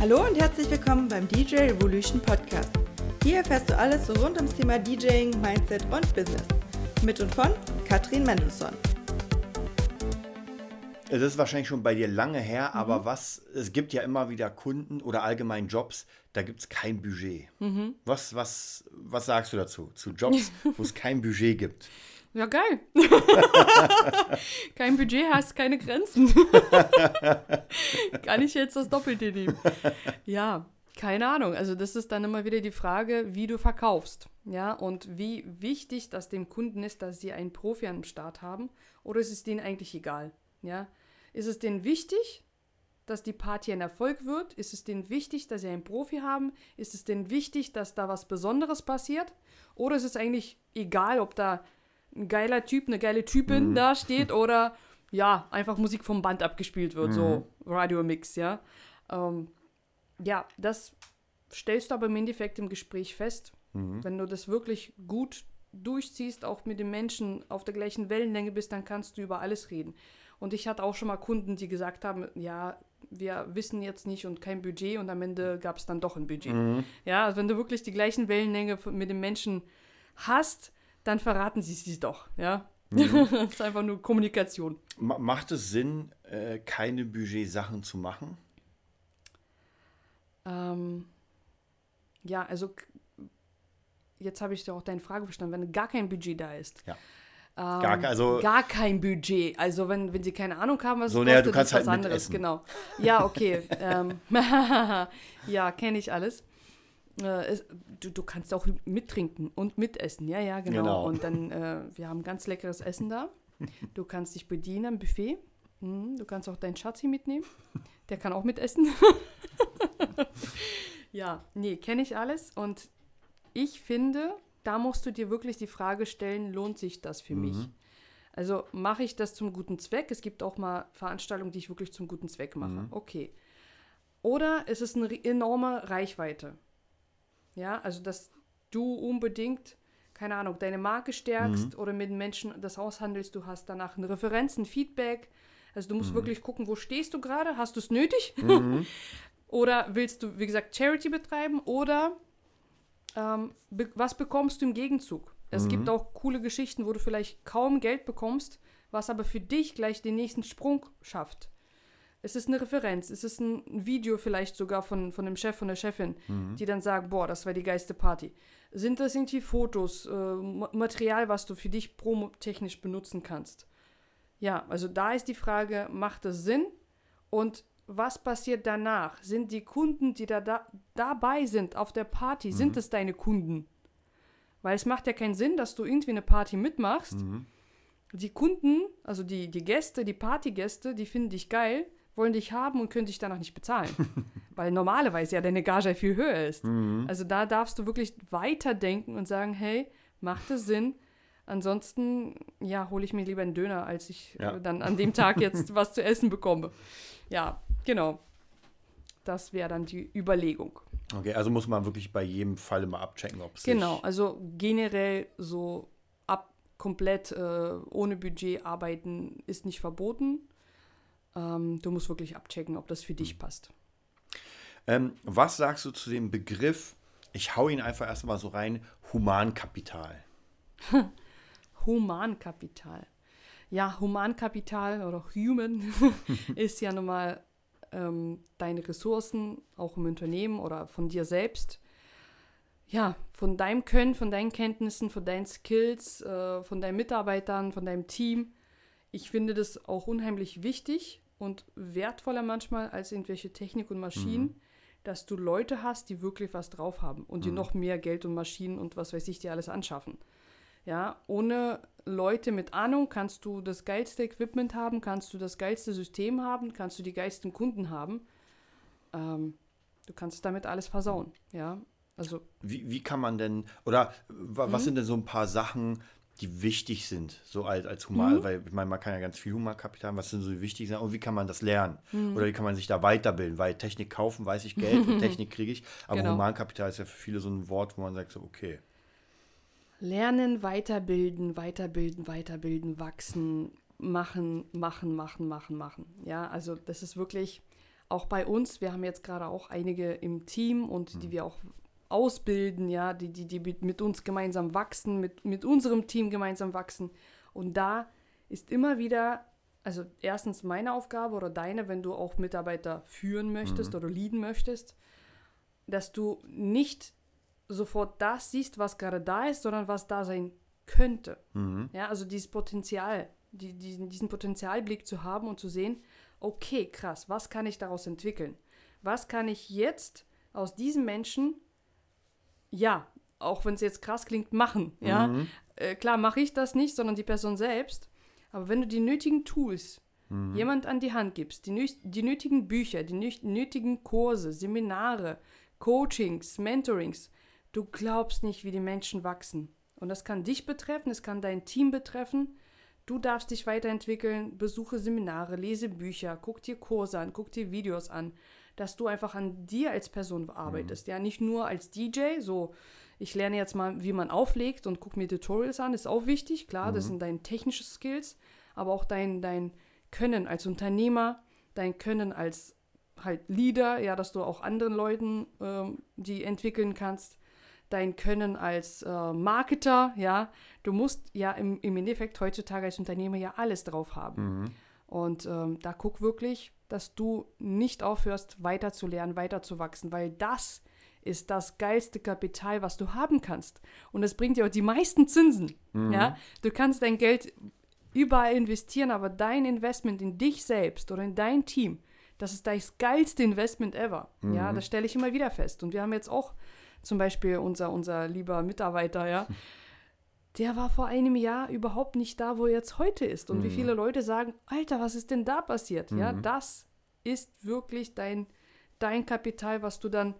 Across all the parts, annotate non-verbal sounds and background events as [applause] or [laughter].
Hallo und herzlich willkommen beim DJ Revolution Podcast. Hier erfährst du alles rund ums Thema DJing, Mindset und Business. Mit und von Katrin Mendelssohn. Das ist wahrscheinlich schon bei dir lange her, mhm. aber was, es gibt ja immer wieder Kunden oder allgemein Jobs, da gibt es kein Budget. Mhm. Was, was, was sagst du dazu? Zu Jobs, [laughs] wo es kein Budget gibt? Ja, geil. [laughs] Kein Budget hast keine Grenzen. [laughs] Kann ich jetzt das Doppelte nehmen? Ja, keine Ahnung. Also das ist dann immer wieder die Frage, wie du verkaufst. Ja, und wie wichtig das dem Kunden ist, dass sie einen Profi am Start haben. Oder ist es denen eigentlich egal? Ja, ist es denen wichtig, dass die Party ein Erfolg wird? Ist es denen wichtig, dass sie einen Profi haben? Ist es denen wichtig, dass da was Besonderes passiert? Oder ist es eigentlich egal, ob da ein geiler Typ, eine geile Typin mhm. da steht [laughs] oder ja, einfach Musik vom Band abgespielt wird, mhm. so Radio-Mix, ja. Ähm, ja, das stellst du aber im Endeffekt im Gespräch fest. Mhm. Wenn du das wirklich gut durchziehst, auch mit den Menschen auf der gleichen Wellenlänge bist, dann kannst du über alles reden. Und ich hatte auch schon mal Kunden, die gesagt haben, ja, wir wissen jetzt nicht und kein Budget und am Ende gab es dann doch ein Budget. Mhm. Ja, also wenn du wirklich die gleichen Wellenlänge mit den Menschen hast, dann verraten sie sie doch, ja. Mhm. [laughs] das ist einfach nur Kommunikation. Macht es Sinn, äh, keine Budget-Sachen zu machen? Ähm, ja, also jetzt habe ich doch auch deine Frage verstanden, wenn gar kein Budget da ist. Ja. Ähm, gar, also, gar kein Budget. Also wenn, wenn sie keine Ahnung haben, was so, kostet, naja, du kannst halt was anderes. Genau. Ja, okay. [laughs] ähm, [laughs] ja, kenne ich alles. Äh, du, du kannst auch mittrinken und mitessen, ja, ja, genau. genau. Und dann, äh, wir haben ganz leckeres Essen da. Du kannst dich bedienen am Buffet. Mhm, du kannst auch deinen Schatzi mitnehmen. Der kann auch mitessen. [laughs] ja, nee, kenne ich alles. Und ich finde, da musst du dir wirklich die Frage stellen, lohnt sich das für mhm. mich? Also mache ich das zum guten Zweck? Es gibt auch mal Veranstaltungen, die ich wirklich zum guten Zweck mache. Mhm. Okay. Oder ist es eine enorme Reichweite? Ja, also dass du unbedingt, keine Ahnung, deine Marke stärkst mhm. oder mit Menschen das aushandelst, du hast danach eine Referenz, ein Feedback. Also du musst mhm. wirklich gucken, wo stehst du gerade? Hast du es nötig? [laughs] Mhm. oder willst du, wie gesagt, Charity betreiben? Oder ähm, be was bekommst du im Gegenzug? Es gibt mhm. auch coole Geschichten, wo du vielleicht kaum Geld bekommst, was aber für dich gleich den nächsten Sprung schafft. Es ist eine Referenz, es ist ein Video vielleicht sogar von, von dem Chef, von der Chefin, mhm. die dann sagt, boah, das war die geilste Party. Sind das irgendwie Fotos, äh, Material, was du für dich promotechnisch benutzen kannst? Ja, also da ist die Frage, macht das Sinn? Und was passiert danach? Sind die Kunden, die da, da dabei sind auf der Party, mhm. sind es deine Kunden? Weil es macht ja keinen Sinn, dass du irgendwie eine Party mitmachst. Mhm. Die Kunden, also die, die Gäste, die Partygäste, die finden dich geil wollen dich haben und können dich danach nicht bezahlen. [laughs] Weil normalerweise ja deine Gage viel höher ist. Mhm. Also da darfst du wirklich weiterdenken und sagen, hey, macht es Sinn? Ansonsten, ja, hole ich mir lieber einen Döner, als ich ja. äh, dann an dem Tag jetzt [laughs] was zu essen bekomme. Ja, genau. Das wäre dann die Überlegung. Okay, also muss man wirklich bei jedem Fall immer abchecken, ob es Genau, also generell so ab komplett äh, ohne Budget arbeiten ist nicht verboten. Ähm, du musst wirklich abchecken, ob das für dich passt. Ähm, was sagst du zu dem Begriff, ich hau ihn einfach erstmal so rein, Humankapital? [laughs] Humankapital. Ja, Humankapital oder Human [laughs] ist ja nun mal ähm, deine Ressourcen, auch im Unternehmen oder von dir selbst. Ja, von deinem Können, von deinen Kenntnissen, von deinen Skills, äh, von deinen Mitarbeitern, von deinem Team ich finde das auch unheimlich wichtig und wertvoller manchmal als irgendwelche Technik und Maschinen, mhm. dass du Leute hast, die wirklich was drauf haben und die mhm. noch mehr Geld und Maschinen und was weiß ich dir alles anschaffen. Ja, ohne Leute mit Ahnung kannst du das geilste Equipment haben, kannst du das geilste System haben, kannst du die geilsten Kunden haben. Ähm, du kannst damit alles versauen. Ja, also. Wie, wie kann man denn, oder was mhm. sind denn so ein paar Sachen, die wichtig sind, so als, als Human, mhm. weil ich meine, man kann ja ganz viel Humankapital haben, was sind so wichtig sind und wie kann man das lernen? Mhm. Oder wie kann man sich da weiterbilden? Weil Technik kaufen, weiß ich Geld und [laughs] Technik kriege ich, aber genau. Humankapital ist ja für viele so ein Wort, wo man sagt so, okay. Lernen, weiterbilden, weiterbilden, weiterbilden, wachsen, machen, machen, machen, machen, machen. Ja, also das ist wirklich auch bei uns, wir haben jetzt gerade auch einige im Team und die wir auch ausbilden, ja, die, die, die mit uns gemeinsam wachsen, mit, mit unserem Team gemeinsam wachsen. Und da ist immer wieder, also erstens meine Aufgabe oder deine, wenn du auch Mitarbeiter führen möchtest oder leaden möchtest, dass du nicht sofort das siehst, was gerade da ist, sondern was da sein könnte. Ja, also dieses Potenzial, die, diesen, diesen Potenzialblick zu haben und zu sehen, okay, krass, was kann ich daraus entwickeln? Was kann ich jetzt aus diesem Menschen, ja, auch wenn es jetzt krass klingt, machen? Ja, äh, klar mache ich das nicht, sondern die Person selbst. Aber wenn du die nötigen Tools jemand an die Hand gibst, die, die nötigen Bücher, die nö- nötigen Kurse, Seminare, Coachings, Mentorings, du glaubst nicht, wie die Menschen wachsen. Und das kann dich betreffen, es kann dein Team betreffen. Du darfst dich weiterentwickeln, besuche Seminare, lese Bücher, guck dir Kurse an, guck dir Videos an, dass du einfach an dir als Person arbeitest. Ja, nicht nur als DJ, so ich lerne jetzt mal, wie man auflegt und gucke mir Tutorials an, ist auch wichtig, klar, das sind deine technischen Skills, aber auch dein, dein Können als Unternehmer, dein Können als halt Leader, ja, dass du auch anderen Leuten ähm, die entwickeln kannst, dein Können als äh, Marketer, ja, du musst ja im, im Endeffekt heutzutage als Unternehmer ja alles drauf haben. Und ähm, da guck wirklich, dass du nicht aufhörst, weiter zu lernen, weiter zu wachsen, weil das ist das geilste Kapital, was du haben kannst. Und es bringt dir auch die meisten Zinsen. Ja? Du kannst dein Geld überall investieren, aber dein Investment in dich selbst oder in dein Team, das ist das geilste Investment ever. Ja, das stelle ich immer wieder fest. Und wir haben jetzt auch zum Beispiel unser, unser lieber Mitarbeiter, ja, der war vor einem Jahr überhaupt nicht da, wo er jetzt heute ist. Und wie viele Leute sagen, Alter, was ist denn da passiert? Ja, das ist wirklich dein, dein Kapital, was du dann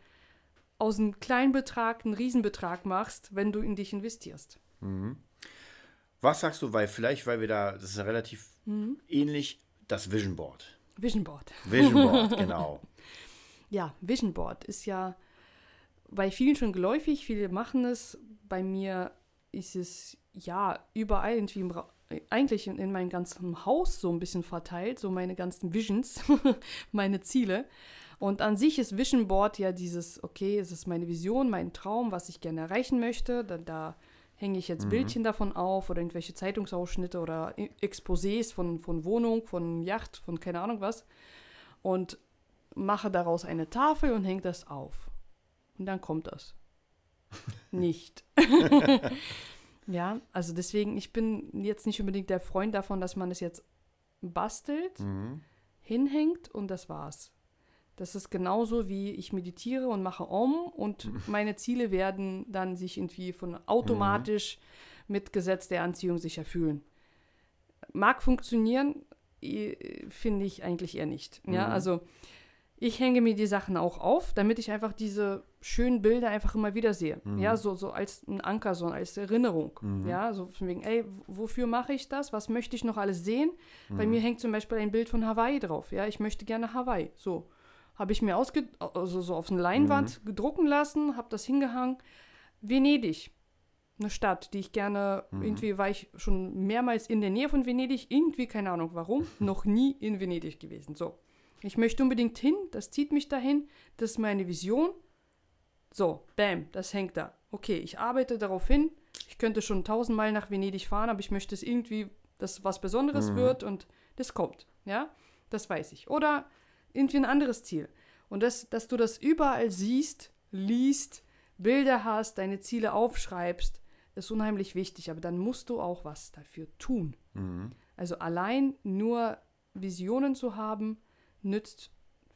aus einem kleinen Betrag einen Riesenbetrag machst, wenn du in dich investierst. Was sagst du, weil vielleicht, weil wir da, das ist ja relativ ähnlich, das Vision Board. Vision Board. Vision [laughs] Board, genau. Ja, Vision Board ist ja bei vielen schon geläufig, viele machen es. Bei mir ist es ja überall irgendwie im Ra eigentlich in, in meinem ganzen Haus so ein bisschen verteilt, so meine ganzen Visions, [laughs] meine Ziele. Und an sich ist Vision Board ja dieses, okay, es ist meine Vision, mein Traum, was ich gerne erreichen möchte. Da, da hänge ich jetzt Bildchen davon auf oder irgendwelche Zeitungsausschnitte oder Exposés von, von Wohnung, von Yacht, von keine Ahnung was. Und mache daraus eine Tafel und hänge das auf. Und dann kommt das. Nicht. [laughs] ja, also deswegen, ich bin jetzt nicht unbedingt der Freund davon, dass man es jetzt bastelt, hinhängt und das war's. Das ist genauso wie ich meditiere und mache Om und [laughs] meine Ziele werden dann sich irgendwie von automatisch mit Gesetz der Anziehung sich erfüllen. Mag funktionieren, finde ich eigentlich eher nicht. Ja, also ich hänge mir die Sachen auch auf, damit ich einfach diese schönen Bilder einfach immer wieder sehe. Ja, so, so als ein Anker, so als Erinnerung. Ja, so von wegen, ey, wofür mache ich das? Was möchte ich noch alles sehen? Bei mir hängt zum Beispiel ein Bild von Hawaii drauf. Ja, ich möchte gerne Hawaii. So. Habe ich mir ausge also so auf eine Leinwand gedrucken lassen, habe das hingehangen. Venedig. Eine Stadt, die ich gerne, irgendwie war ich schon mehrmals in der Nähe von Venedig, irgendwie, keine Ahnung warum, [laughs] noch nie in Venedig gewesen. So. Ich möchte unbedingt hin, das zieht mich dahin, das ist meine Vision. So, bam, das hängt da. Okay, ich arbeite darauf hin. Ich könnte schon tausendmal nach Venedig fahren, aber ich möchte es irgendwie, dass was Besonderes wird und das kommt. Ja, das weiß ich. Oder irgendwie ein anderes Ziel. Und das, dass du das überall siehst, liest, Bilder hast, deine Ziele aufschreibst, ist unheimlich wichtig. Aber dann musst du auch was dafür tun. Also allein nur Visionen zu haben, nützt,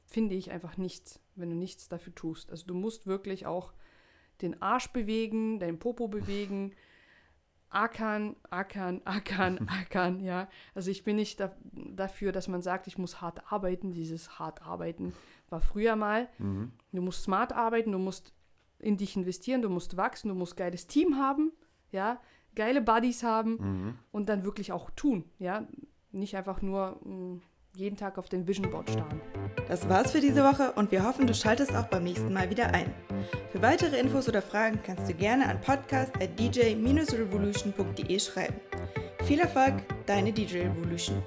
finde ich, einfach nichts, wenn du nichts dafür tust. Also du musst wirklich auch den Arsch bewegen, deinen Popo bewegen, [laughs] ackern, ackern, ackern, [laughs] ackern, ja. Also ich bin nicht da, dafür, dass man sagt, ich muss hart arbeiten. Dieses hart arbeiten war früher mal. Du musst smart arbeiten, du musst in dich investieren, du musst wachsen, du musst geiles Team haben, ja, geile Buddies haben und dann wirklich auch tun, ja. Nicht einfach nur mh, jeden Tag auf den Vision Board starren. Das war's für diese Woche und wir hoffen, du schaltest auch beim nächsten Mal wieder ein. Für weitere Infos oder Fragen kannst du gerne an podcast.dj-revolution.de schreiben. Viel Erfolg, deine DJ Revolution.